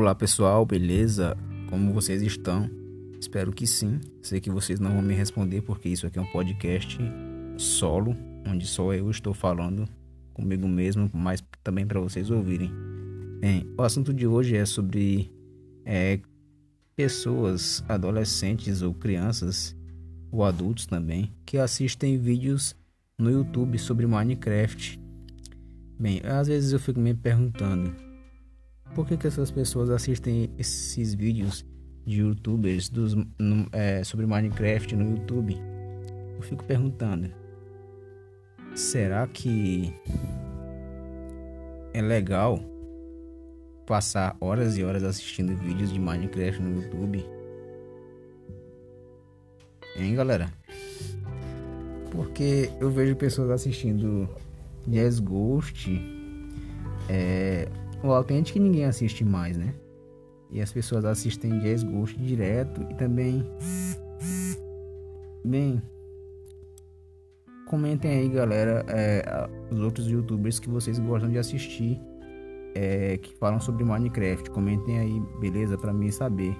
Olá pessoal, beleza? Como vocês estão? Espero que sim. Sei que vocês não vão me responder porque isso aqui é um podcast solo, onde só eu estou falando comigo mesmo, mas também para vocês ouvirem. Bem, o assunto de hoje é sobre é, pessoas, adolescentes ou crianças, ou adultos também, que assistem vídeos no YouTube sobre Minecraft. Bem, às vezes eu fico me perguntando por que, que essas pessoas assistem esses vídeos de youtubers dos, no, é, sobre Minecraft no YouTube? Eu fico perguntando: será que é legal passar horas e horas assistindo vídeos de Minecraft no YouTube? Hein, galera? Porque eu vejo pessoas assistindo Jazz Ghost, é, o Authentic que ninguém assiste mais, né? E as pessoas assistem Jazz Ghost direto e também. Bem. Comentem aí, galera, é, os outros youtubers que vocês gostam de assistir é, que falam sobre Minecraft. Comentem aí, beleza? Para mim saber.